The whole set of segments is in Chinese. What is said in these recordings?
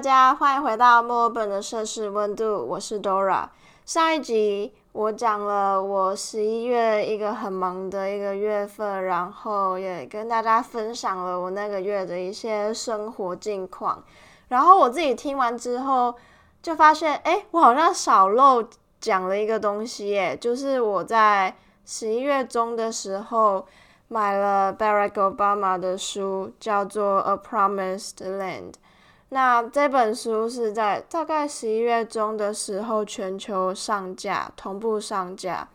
大家欢迎回到墨尔本的摄氏温度，我是 Dora。上一集我讲了我十一月一个很忙的一个月份，然后也跟大家分享了我那个月的一些生活近况。然后我自己听完之后，就发现，哎，我好像少漏讲了一个东西，耶，就是我在十一月中的时候买了 Barack Obama 的书，叫做《A Promised Land》。那这本书是在大概十一月中的时候全球上架，同步上架。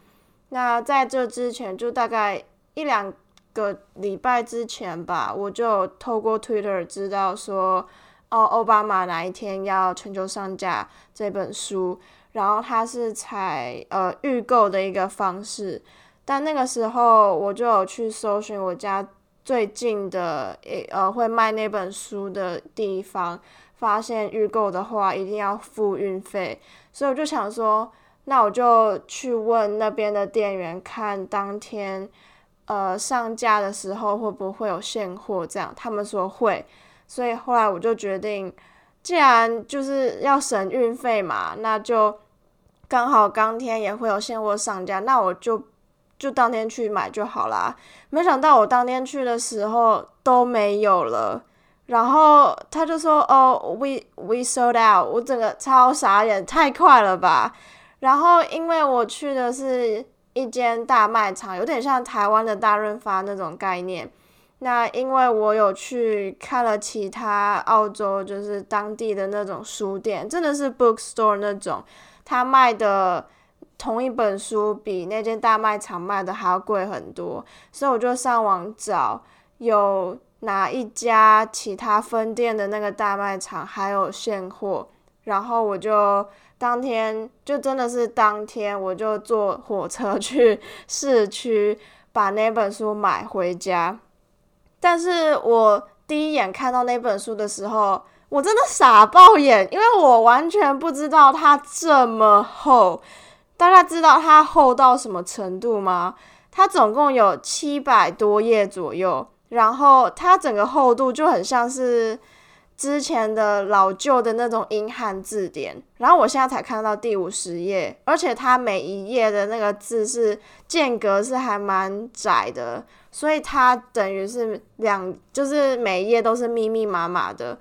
那在这之前，就大概一两个礼拜之前吧，我就透过 Twitter 知道说，哦，奥巴马哪一天要全球上架这本书，然后他是采呃预购的一个方式。但那个时候，我就有去搜寻我家。最近的诶呃会卖那本书的地方，发现预购的话一定要付运费，所以我就想说，那我就去问那边的店员，看当天呃上架的时候会不会有现货，这样他们说会，所以后来我就决定，既然就是要省运费嘛，那就刚好当天也会有现货上架，那我就。就当天去买就好啦。没想到我当天去的时候都没有了，然后他就说：“哦，we we sold out。”我整个超傻眼，太快了吧！然后因为我去的是一间大卖场，有点像台湾的大润发那种概念。那因为我有去看了其他澳洲，就是当地的那种书店，真的是 bookstore 那种，他卖的。同一本书比那间大卖场卖的还要贵很多，所以我就上网找有哪一家其他分店的那个大卖场还有现货，然后我就当天就真的是当天我就坐火车去市区把那本书买回家。但是我第一眼看到那本书的时候，我真的傻爆眼，因为我完全不知道它这么厚。大家知道它厚到什么程度吗？它总共有七百多页左右，然后它整个厚度就很像是之前的老旧的那种英汉字典。然后我现在才看到第五十页，而且它每一页的那个字是间隔是还蛮窄的，所以它等于是两，就是每一页都是密密麻麻的。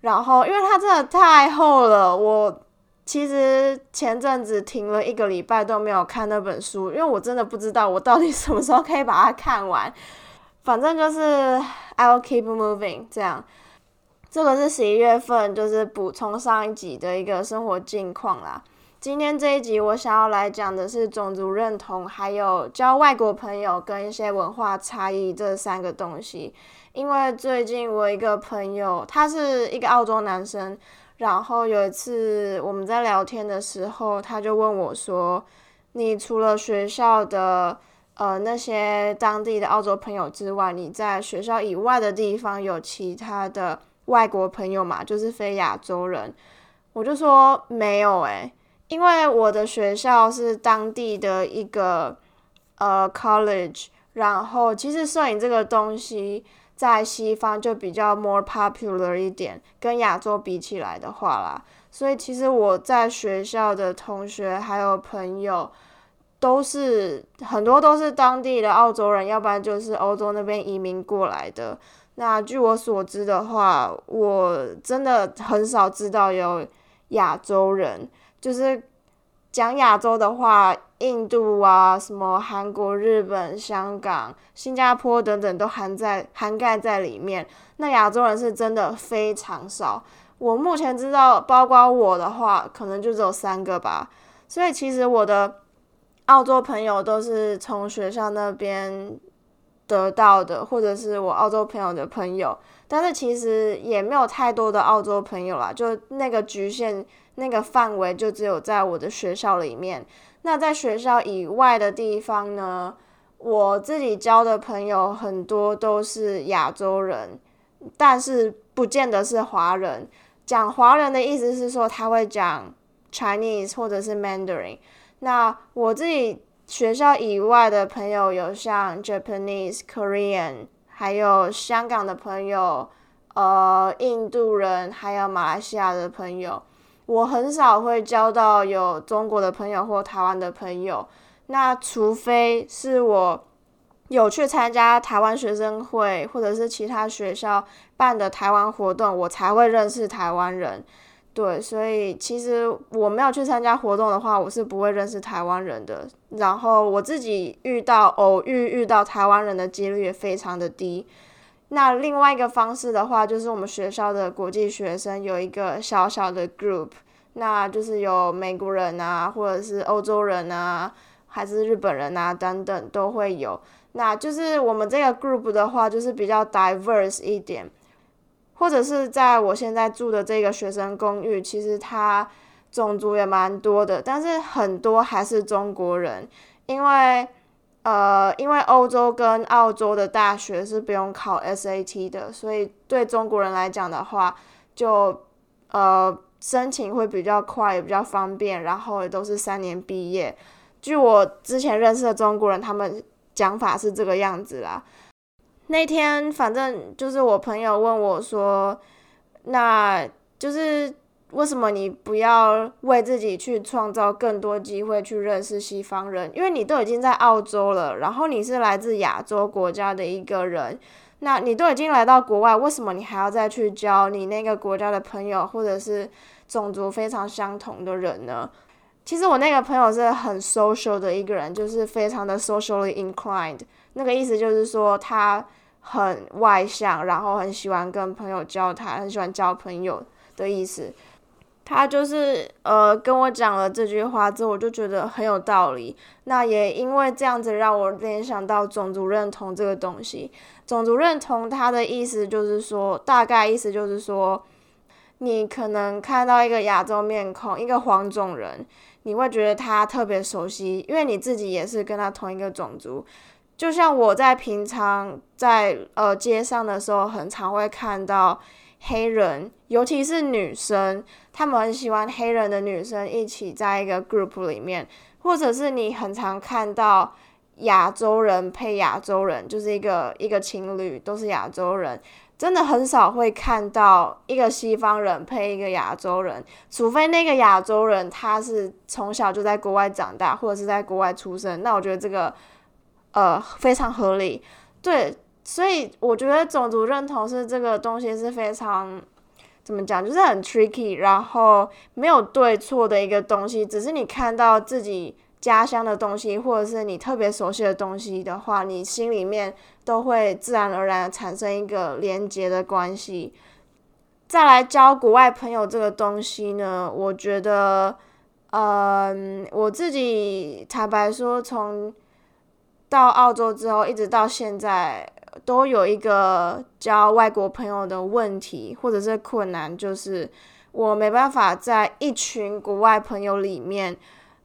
然后因为它真的太厚了，我。其实前阵子停了一个礼拜都没有看那本书，因为我真的不知道我到底什么时候可以把它看完。反正就是 I'll keep moving 这样。这个是十一月份，就是补充上一集的一个生活近况啦。今天这一集我想要来讲的是种族认同，还有交外国朋友跟一些文化差异这三个东西。因为最近我一个朋友，他是一个澳洲男生。然后有一次我们在聊天的时候，他就问我说：“你除了学校的呃那些当地的澳洲朋友之外，你在学校以外的地方有其他的外国朋友吗？就是非亚洲人？”我就说没有诶，因为我的学校是当地的一个呃 college，然后其实摄影这个东西。在西方就比较 more popular 一点，跟亚洲比起来的话啦，所以其实我在学校的同学还有朋友，都是很多都是当地的澳洲人，要不然就是欧洲那边移民过来的。那据我所知的话，我真的很少知道有亚洲人，就是讲亚洲的话。印度啊，什么韩国、日本、香港、新加坡等等都含在涵盖在里面。那亚洲人是真的非常少。我目前知道，包括我的话，可能就只有三个吧。所以其实我的澳洲朋友都是从学校那边得到的，或者是我澳洲朋友的朋友。但是其实也没有太多的澳洲朋友啦，就那个局限那个范围，就只有在我的学校里面。那在学校以外的地方呢？我自己交的朋友很多都是亚洲人，但是不见得是华人。讲华人的意思是说他会讲 Chinese 或者是 Mandarin。那我自己学校以外的朋友有像 Japanese、Korean，还有香港的朋友，呃印度人，还有马来西亚的朋友。我很少会交到有中国的朋友或台湾的朋友。那除非是我有去参加台湾学生会，或者是其他学校办的台湾活动，我才会认识台湾人。对，所以其实我没有去参加活动的话，我是不会认识台湾人的。然后我自己遇到偶遇遇到台湾人的几率也非常的低。那另外一个方式的话，就是我们学校的国际学生有一个小小的 group，那就是有美国人啊，或者是欧洲人啊。还是日本人啊，等等都会有。那就是我们这个 group 的话，就是比较 diverse 一点，或者是在我现在住的这个学生公寓，其实它种族也蛮多的，但是很多还是中国人，因为呃，因为欧洲跟澳洲的大学是不用考 SAT 的，所以对中国人来讲的话，就呃申请会比较快，也比较方便，然后也都是三年毕业。据我之前认识的中国人，他们讲法是这个样子啦。那天反正就是我朋友问我说：“那就是为什么你不要为自己去创造更多机会去认识西方人？因为你都已经在澳洲了，然后你是来自亚洲国家的一个人，那你都已经来到国外，为什么你还要再去交你那个国家的朋友，或者是种族非常相同的人呢？”其实我那个朋友是很 social 的一个人，就是非常的 socially inclined。那个意思就是说他很外向，然后很喜欢跟朋友交谈，很喜欢交朋友的意思。他就是呃跟我讲了这句话之后，我就觉得很有道理。那也因为这样子，让我联想到种族认同这个东西。种族认同它的意思就是说，大概意思就是说，你可能看到一个亚洲面孔，一个黄种人。你会觉得他特别熟悉，因为你自己也是跟他同一个种族。就像我在平常在呃街上的时候，很常会看到黑人，尤其是女生，他们很喜欢黑人的女生一起在一个 group 里面，或者是你很常看到亚洲人配亚洲人，就是一个一个情侣都是亚洲人。真的很少会看到一个西方人配一个亚洲人，除非那个亚洲人他是从小就在国外长大，或者是在国外出生。那我觉得这个呃非常合理。对，所以我觉得种族认同是这个东西是非常怎么讲，就是很 tricky，然后没有对错的一个东西，只是你看到自己。家乡的东西，或者是你特别熟悉的东西的话，你心里面都会自然而然产生一个连接的关系。再来交国外朋友这个东西呢，我觉得，嗯，我自己坦白说，从到澳洲之后一直到现在，都有一个交外国朋友的问题或者是困难，就是我没办法在一群国外朋友里面。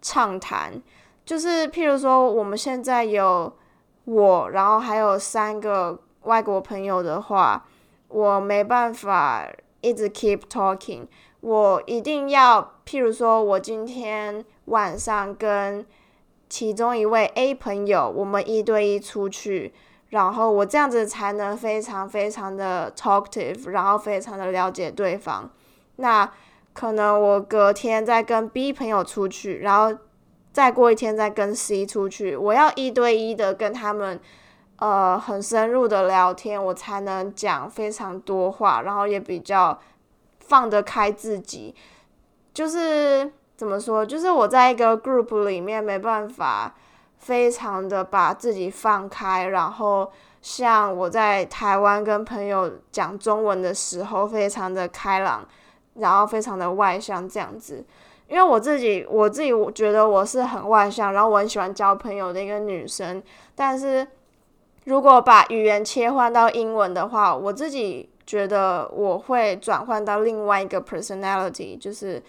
畅谈，就是譬如说，我们现在有我，然后还有三个外国朋友的话，我没办法一直 keep talking，我一定要，譬如说，我今天晚上跟其中一位 A 朋友，我们一对一出去，然后我这样子才能非常非常的 talkative，然后非常的了解对方。那可能我隔天再跟 B 朋友出去，然后再过一天再跟 C 出去，我要一对一的跟他们，呃，很深入的聊天，我才能讲非常多话，然后也比较放得开自己。就是怎么说，就是我在一个 group 里面没办法非常的把自己放开，然后像我在台湾跟朋友讲中文的时候，非常的开朗。然后非常的外向这样子，因为我自己我自己我觉得我是很外向，然后我很喜欢交朋友的一个女生。但是如果把语言切换到英文的话，我自己觉得我会转换到另外一个 personality。就是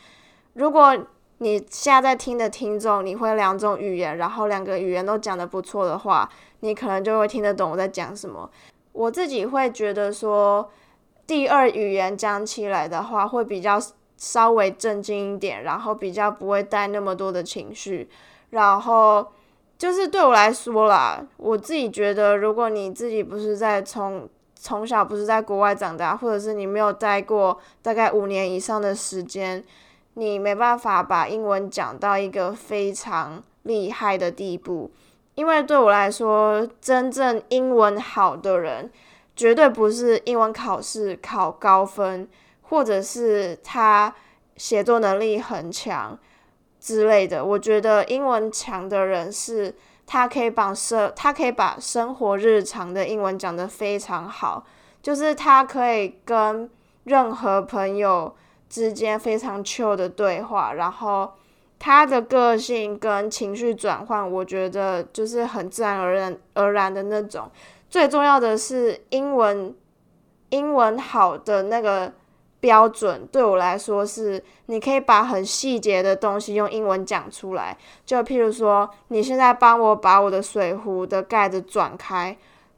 如果你现在在听的听众，你会两种语言，然后两个语言都讲得不错的话，你可能就会听得懂我在讲什么。我自己会觉得说。第二语言讲起来的话，会比较稍微正经一点，然后比较不会带那么多的情绪。然后就是对我来说啦，我自己觉得，如果你自己不是在从从小不是在国外长大，或者是你没有待过大概五年以上的时间，你没办法把英文讲到一个非常厉害的地步。因为对我来说，真正英文好的人，绝对不是英文考试考高分，或者是他写作能力很强之类的。我觉得英文强的人是。他可以把生，他可以把生活日常的英文讲得非常好，就是他可以跟任何朋友之间非常 chill 的对话，然后他的个性跟情绪转换，我觉得就是很自然而然而然的那种。最重要的是英文，英文好的那个。标准对我来说是，你可以把很细节的东西用英文讲出来。就譬如说，你现在帮我把我的水壶的盖子转开，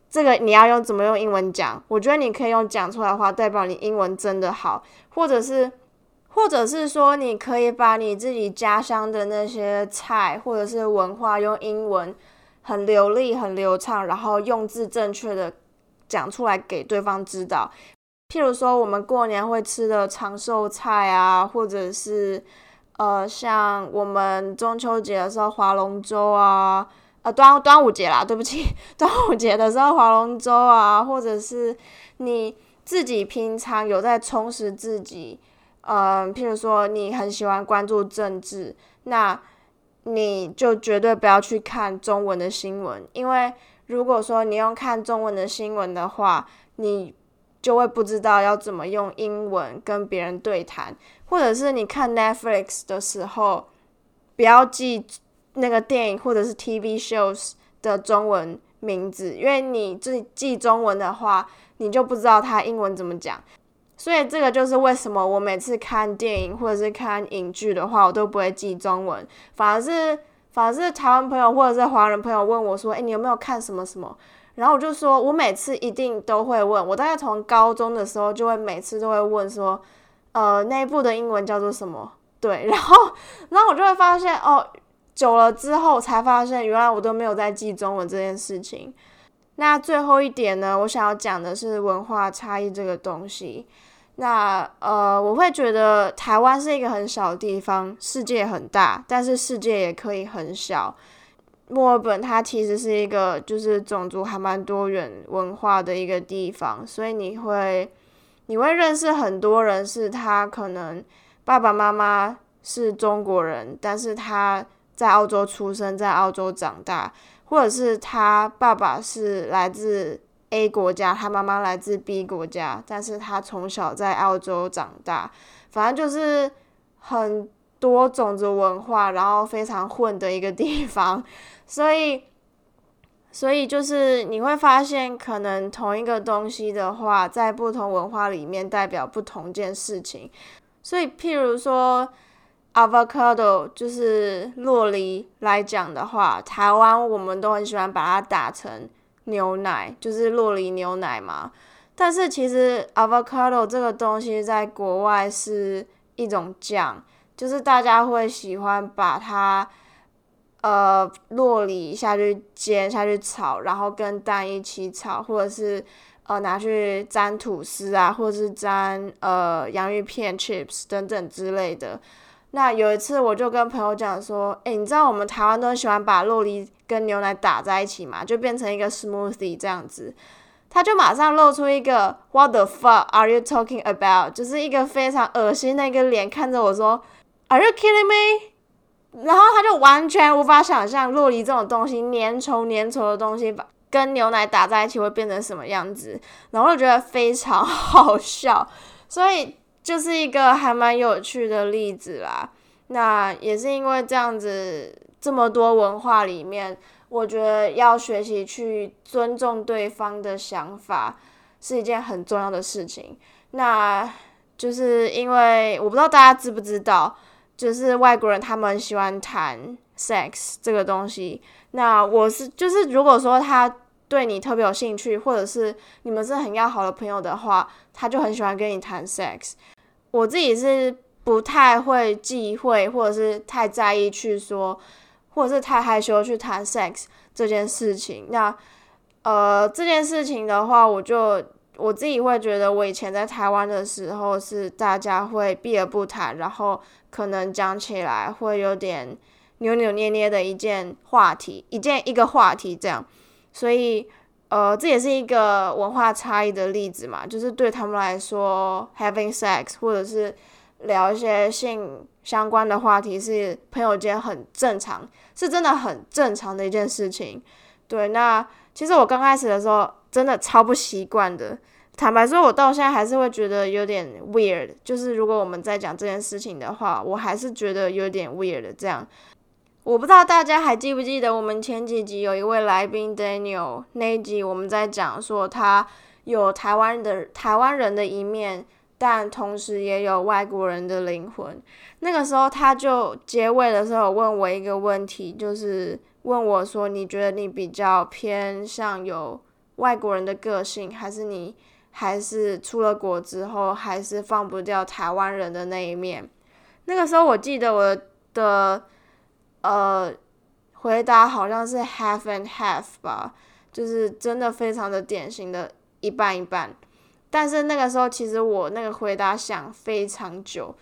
这个你要用怎么用英文讲？我觉得你可以用讲出来的话，代表你英文真的好。或者是，或者是说，你可以把你自己家乡的那些菜或者是文化用英文很流利、很流畅，然后用字正确的讲出来给对方知道。譬如说，我们过年会吃的长寿菜啊，或者是呃，像我们中秋节的时候划龙舟啊，呃，端端午节啦，对不起，端午节的时候划龙舟啊，或者是你自己平常有在充实自己，嗯，譬如说你很喜欢关注政治，那你就绝对不要去看中文的新闻，因为如果说你用看中文的新闻的话，你。就会不知道要怎么用英文跟别人对谈，或者是你看 Netflix 的时候，不要记那个电影或者是 TV shows 的中文名字，因为你自己记中文的话，你就不知道它英文怎么讲。所以这个就是为什么我每次看电影或者是看影剧的话，我都不会记中文，反而是反而是台湾朋友或者是华人朋友问我说：“哎，你有没有看什么什么？”然后我就说，我每次一定都会问，我大概从高中的时候就会每次都会问说，呃，那一部的英文叫做什么？对，然后，然后我就会发现，哦，久了之后才发现，原来我都没有在记中文这件事情。那最后一点呢，我想要讲的是文化差异这个东西。那呃，我会觉得台湾是一个很小的地方，世界很大，但是世界也可以很小。墨尔本它其实是一个就是种族还蛮多元文化的一个地方，所以你会你会认识很多人，是他可能爸爸妈妈是中国人，但是他在澳洲出生，在澳洲长大，或者是他爸爸是来自 A 国家，他妈妈来自 B 国家，但是他从小在澳洲长大，反正就是很多种族文化，然后非常混的一个地方。所以，所以就是你会发现，可能同一个东西的话，在不同文化里面代表不同件事情。所以，譬如说，avocado 就是洛梨来讲的话，台湾我们都很喜欢把它打成牛奶，就是洛梨牛奶嘛。但是其实 avocado 这个东西在国外是一种酱，就是大家会喜欢把它。呃，洛梨下去煎，下去炒，然后跟蛋一起炒，或者是呃拿去沾吐司啊，或者是沾呃洋芋片 chips 等等之类的。那有一次我就跟朋友讲说，诶，你知道我们台湾都很喜欢把洛梨跟牛奶打在一起嘛，就变成一个 smoothie 这样子。他就马上露出一个 What the fuck are you talking about？就是一个非常恶心的一个脸看着我说，Are you kidding me？然后他就完全无法想象洛梨这种东西粘稠粘稠的东西，把跟牛奶打在一起会变成什么样子，然后就觉得非常 好笑，所以就是一个还蛮有趣的例子啦。那也是因为这样子，这么多文化里面，我觉得要学习去尊重对方的想法是一件很重要的事情。那就是因为我不知道大家知不知道。就是外国人，他们喜欢谈 sex 这个东西。那我是就是，如果说他对你特别有兴趣，或者是你们是很要好的朋友的话，他就很喜欢跟你谈 sex。我自己是不太会忌讳，或者是太在意去说，或者是太害羞去谈 sex 这件事情。那呃，这件事情的话，我就我自己会觉得，我以前在台湾的时候是大家会避而不谈，然后可能讲起来会有点扭扭捏捏的一件话题，一件一个话题这样。所以，呃，这也是一个文化差异的例子嘛，就是对他们来说，having sex 或者是聊一些性相关的话题是朋友间很正常，是真的很正常的一件事情。对，那其实我刚开始的时候真的超不习惯的。坦白说，我到现在还是会觉得有点 weird。就是如果我们在讲这件事情的话，我还是觉得有点 weird。这样，我不知道大家还记不记得我们前几集有一位来宾 Daniel 那一集，我们在讲说他有台湾的台湾人的一面，但同时也有外国人的灵魂。那个时候他就结尾的时候问我一个问题，就是问我说：“你觉得你比较偏向有外国人的个性，还是你？”还是出了国之后，还是放不掉台湾人的那一面。那个时候，我记得我的呃回答好像是 half and half 吧，就是真的非常的典型的一半一半。但是那个时候，其实我那个回答想非常久，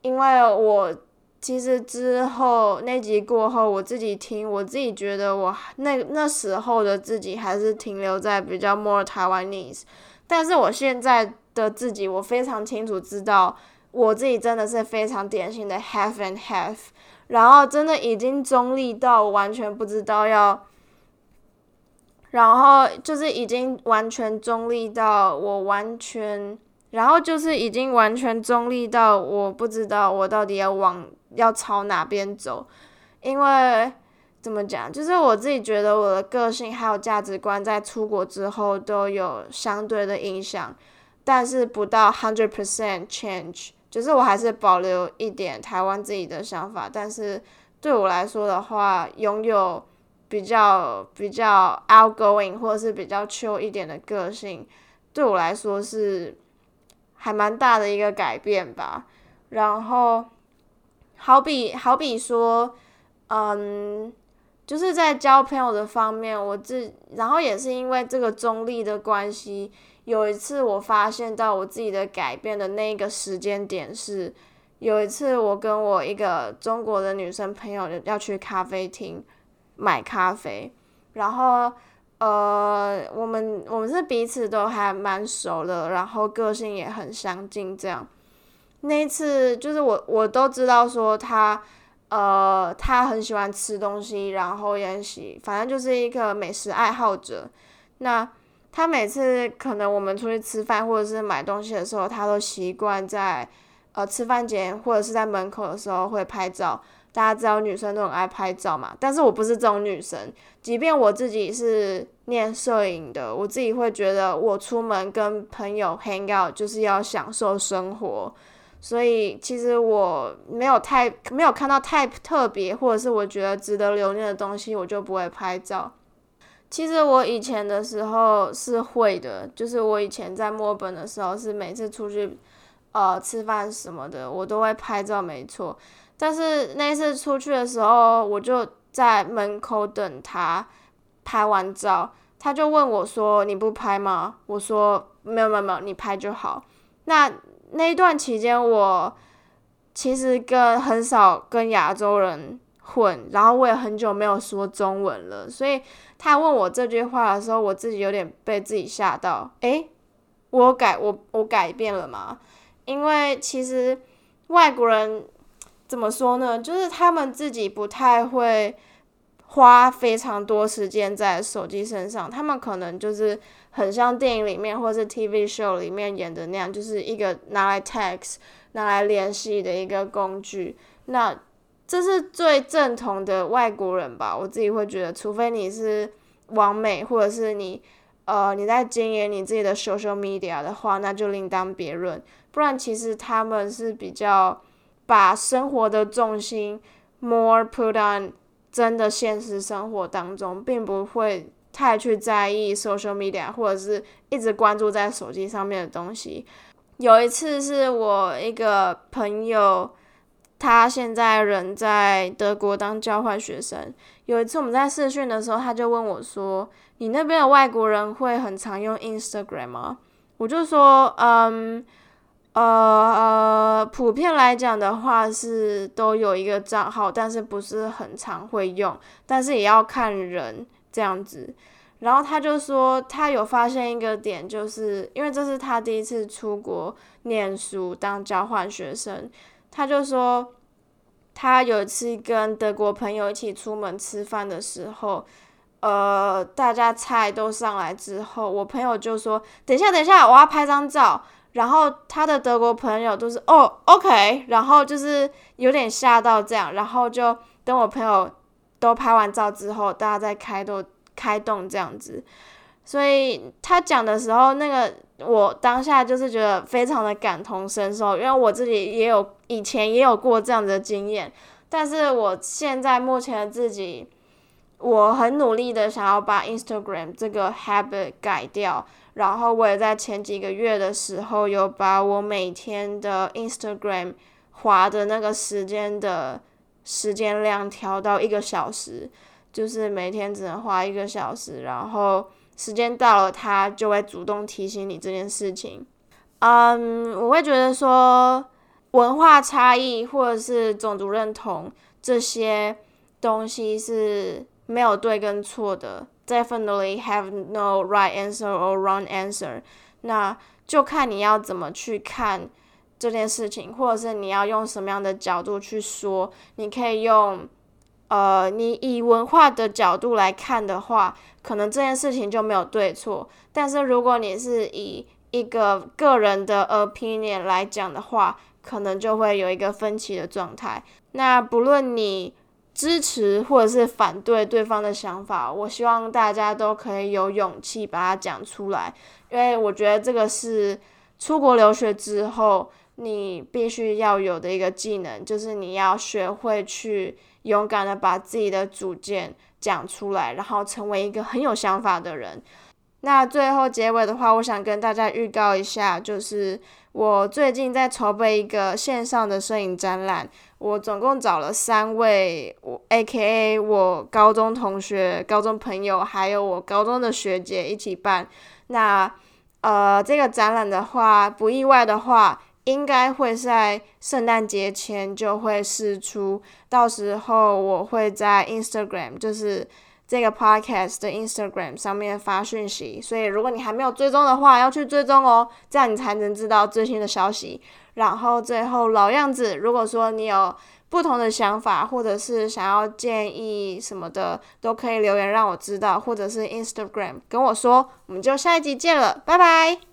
因为我其实之后那集过后，我自己听，我自己觉得我那那时候的自己还是停留在比较 more Taiwanese。但是我现在的自己，我非常清楚知道，我自己真的是非常典型的 half and half，然后真的已经中立到我完全不知道要，然后就是已经完全中立到我完全，然后就是已经完全中立到我不知道我到底要往要朝哪边走，因为。怎么讲？就是我自己觉得我的个性还有价值观在出国之后都有相对的影响，但是不到 hundred percent change，就是我还是保留一点台湾自己的想法。但是对我来说的话，拥有比较比较 outgoing 或者是比较 chill 一点的个性，对我来说是还蛮大的一个改变吧。然后，好比好比说，嗯。就是在交朋友的方面，我自然后也是因为这个中立的关系，有一次我发现到我自己的改变的那个时间点是，有一次我跟我一个中国的女生朋友要去咖啡厅买咖啡，然后呃，我们我们是彼此都还蛮熟的，然后个性也很相近，这样那一次就是我我都知道说他。呃，他很喜欢吃东西，然后也很喜，反正就是一个美食爱好者。那他每次可能我们出去吃饭或者是买东西的时候，他都习惯在呃吃饭前或者是在门口的时候会拍照。大家知道女生都很爱拍照嘛，但是我不是这种女生。即便我自己是念摄影的，我自己会觉得我出门跟朋友 hang out 就是要享受生活。所以其实我没有太没有看到太特别，或者是我觉得值得留念的东西，我就不会拍照。其实我以前的时候是会的，就是我以前在墨尔本的时候，是每次出去呃吃饭什么的，我都会拍照，没错。但是那次出去的时候，我就在门口等他拍完照，他就问我说：“你不拍吗？”我说：“没有没有没有，你拍就好。”那。那一段期间，我其实跟很少跟亚洲人困，然后我也很久没有说中文了，所以他问我这句话的时候，我自己有点被自己吓到。诶，我改我我改变了吗？因为其实外国人怎么说呢？就是他们自己不太会花非常多时间在手机身上，他们可能就是。很像电影里面或是 TV show 里面演的那样，就是一个拿来 text、拿来联系的一个工具。那这是最正统的外国人吧？我自己会觉得，除非你是完美，或者是你呃你在经营你自己的 social media 的话，那就另当别论。不然，其实他们是比较把生活的重心 more put on 真的现实生活当中，并不会。太去在意 social media，或者是一直关注在手机上面的东西。有一次是我一个朋友，他现在人在德国当交换学生。有一次我们在试训的时候，他就问我说：“你那边的外国人会很常用 Instagram 吗？”我就说，嗯，呃呃，普遍来讲的话是都有一个账号，但是不是很常会用，但是也要看人这样子。然后他就说，他有发现一个点，就是因为这是他第一次出国念书当交换学生，他就说，他有一次跟德国朋友一起出门吃饭的时候，呃，大家菜都上来之后，我朋友就说，等一下，等一下，我要拍张照。然后他的德国朋友都是哦，OK，然后就是有点吓到这样，然后就等我朋友都拍完照之后，大家再开动。开动这样子，所以他讲的时候，那个我当下就是觉得非常的感同身受，因为我自己也有以前也有过这样的经验，但是我现在目前自己，我很努力的想要把 Instagram 这个 habit 改掉，然后我也在前几个月的时候有把我每天的 Instagram 滑的那个时间的时间量调到一个小时。就是每天只能花一个小时，然后时间到了，他就会主动提醒你这件事情。嗯，我会觉得说文化差异或者是种族认同这些东西是没有对跟错的，definitely have no right answer or wrong answer。那就看你要怎么去看这件事情，或者是你要用什么样的角度去说，你可以用。呃，你以文化的角度来看的话，可能这件事情就没有对错。但是如果你是以一个个人的 opinion 来讲的话，可能就会有一个分歧的状态。那不论你支持或者是反对对方的想法，我希望大家都可以有勇气把它讲出来，因为我觉得这个是出国留学之后你必须要有的一个技能，就是你要学会去。勇敢的把自己的主见讲出来，然后成为一个很有想法的人。那最后结尾的话，我想跟大家预告一下，就是我最近在筹备一个线上的摄影展览。我总共找了三位，我 A.K.A 我高中同学、高中朋友，还有我高中的学姐一起办。那呃，这个展览的话，不意外的话。应该会在圣诞节前就会试出，到时候我会在 Instagram，就是这个 podcast 的 Instagram 上面发讯息，所以如果你还没有追踪的话，要去追踪哦，这样你才能知道最新的消息。然后最后老样子，如果说你有不同的想法，或者是想要建议什么的，都可以留言让我知道，或者是 Instagram 跟我说。我们就下一集见了，拜拜。